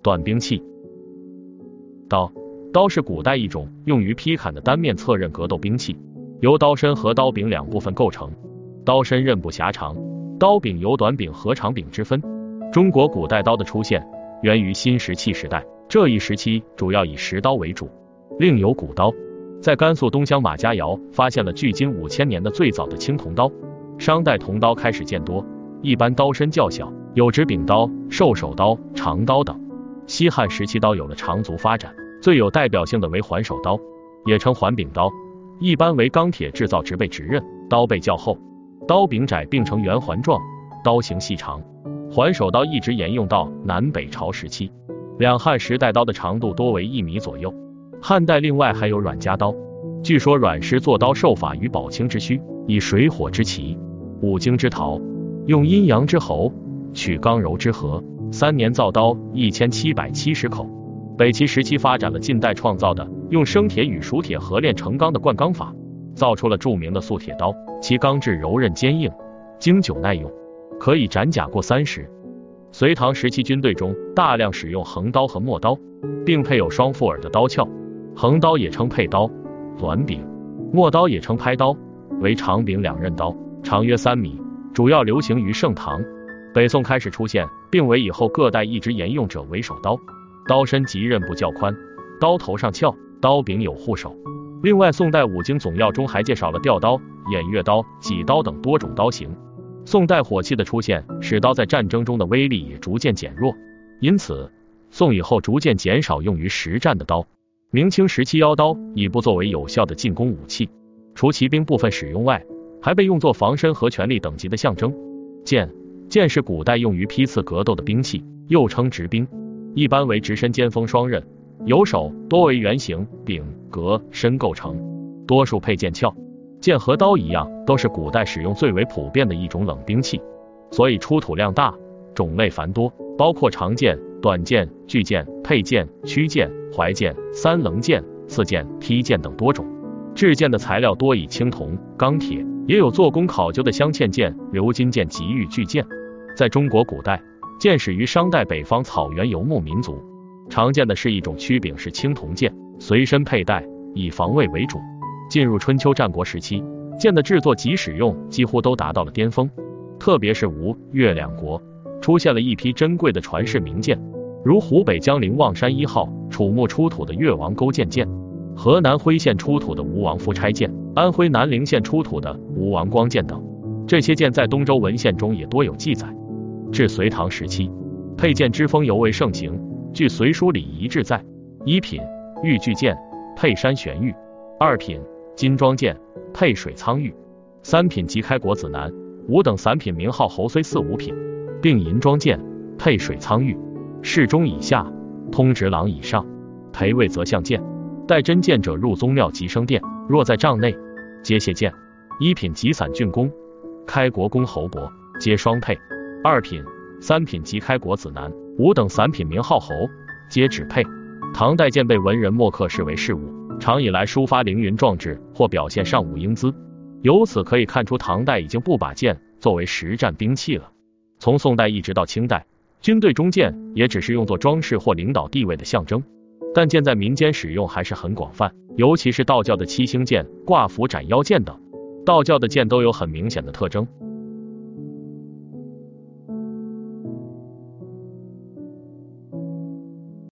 短兵器。刀，刀是古代一种用于劈砍的单面侧刃格斗兵器，由刀身和刀柄两部分构成。刀身刃部狭长，刀柄有短柄和长柄之分。中国古代刀的出现源于新石器时代，这一时期主要以石刀为主，另有骨刀。在甘肃东乡马家窑发现了距今五千年的最早的青铜刀。商代铜刀开始见多，一般刀身较小，有直柄刀、兽首刀、长刀等。西汉时期刀有了长足发展，最有代表性的为环首刀，也称环柄刀，一般为钢铁制造，直背直刃，刀背较厚，刀柄窄并成圆环状，刀形细长。环首刀一直沿用到南北朝时期，两汉时代刀的长度多为一米左右。汉代另外还有阮家刀，据说阮氏做刀受法于宝清之墟，以水火之奇。五经之陶，用阴阳之侯，取刚柔之和。三年造刀一千七百七十口。北齐时期发展了近代创造的用生铁与熟铁合炼成钢的灌钢法，造出了著名的素铁刀。其钢质柔韧坚硬，经久耐用，可以斩甲过三十。隋唐时期军队中大量使用横刀和陌刀，并配有双副耳的刀鞘。横刀也称佩刀，短柄；陌刀也称拍刀，为长柄两刃刀。长约三米，主要流行于盛唐。北宋开始出现，并为以后各代一直沿用者为首刀，刀身及刃部较宽，刀头上翘，刀柄有护手。另外，宋代五经总要中还介绍了吊刀、偃月刀、戟刀等多种刀型。宋代火器的出现，使刀在战争中的威力也逐渐减弱，因此宋以后逐渐减少用于实战的刀。明清时期，腰刀已不作为有效的进攻武器，除骑兵部分使用外。还被用作防身和权力等级的象征。剑，剑是古代用于批刺格斗的兵器，又称直兵，一般为直身尖锋双刃，有手，多为圆形柄、格、身构成，多数配剑鞘。剑和刀一样，都是古代使用最为普遍的一种冷兵器，所以出土量大，种类繁多，包括长剑、短剑、巨剑、佩剑、曲剑、怀剑、三棱剑、刺剑、劈剑等多种。制剑的材料多以青铜、钢铁。也有做工考究的镶嵌剑、鎏金剑及玉巨剑。在中国古代，剑始于商代北方草原游牧民族，常见的是一种曲柄式青铜剑，随身佩戴，以防卫为主。进入春秋战国时期，剑的制作及使用几乎都达到了巅峰，特别是吴越两国出现了一批珍贵的传世名剑，如湖北江陵望山一号楚墓出土的越王勾践剑。河南辉县出土的吴王夫差剑，安徽南陵县出土的吴王光剑等，这些剑在东周文献中也多有记载。至隋唐时期，佩剑之风尤为盛行。据《隋书·礼仪志》载：一品玉巨剑，佩山玄玉；二品金装剑，配水苍玉；三品即开国子男；五等散品名号侯虽四五品，并银装剑，配水苍玉；侍中以下，通直郎以上，陪位则相剑。带真剑者入宗庙即升殿，若在帐内，皆卸剑。一品即散郡公、开国公侯伯，皆双佩；二品、三品即开国子男；五等散品名号侯，皆只配。唐代剑被文人墨客视为饰物，常以来抒发凌云壮志或表现尚武英姿。由此可以看出，唐代已经不把剑作为实战兵器了。从宋代一直到清代，军队中剑也只是用作装饰或领导地位的象征。但剑在民间使用还是很广泛，尤其是道教的七星剑、挂符斩妖剑等。道教的剑都有很明显的特征，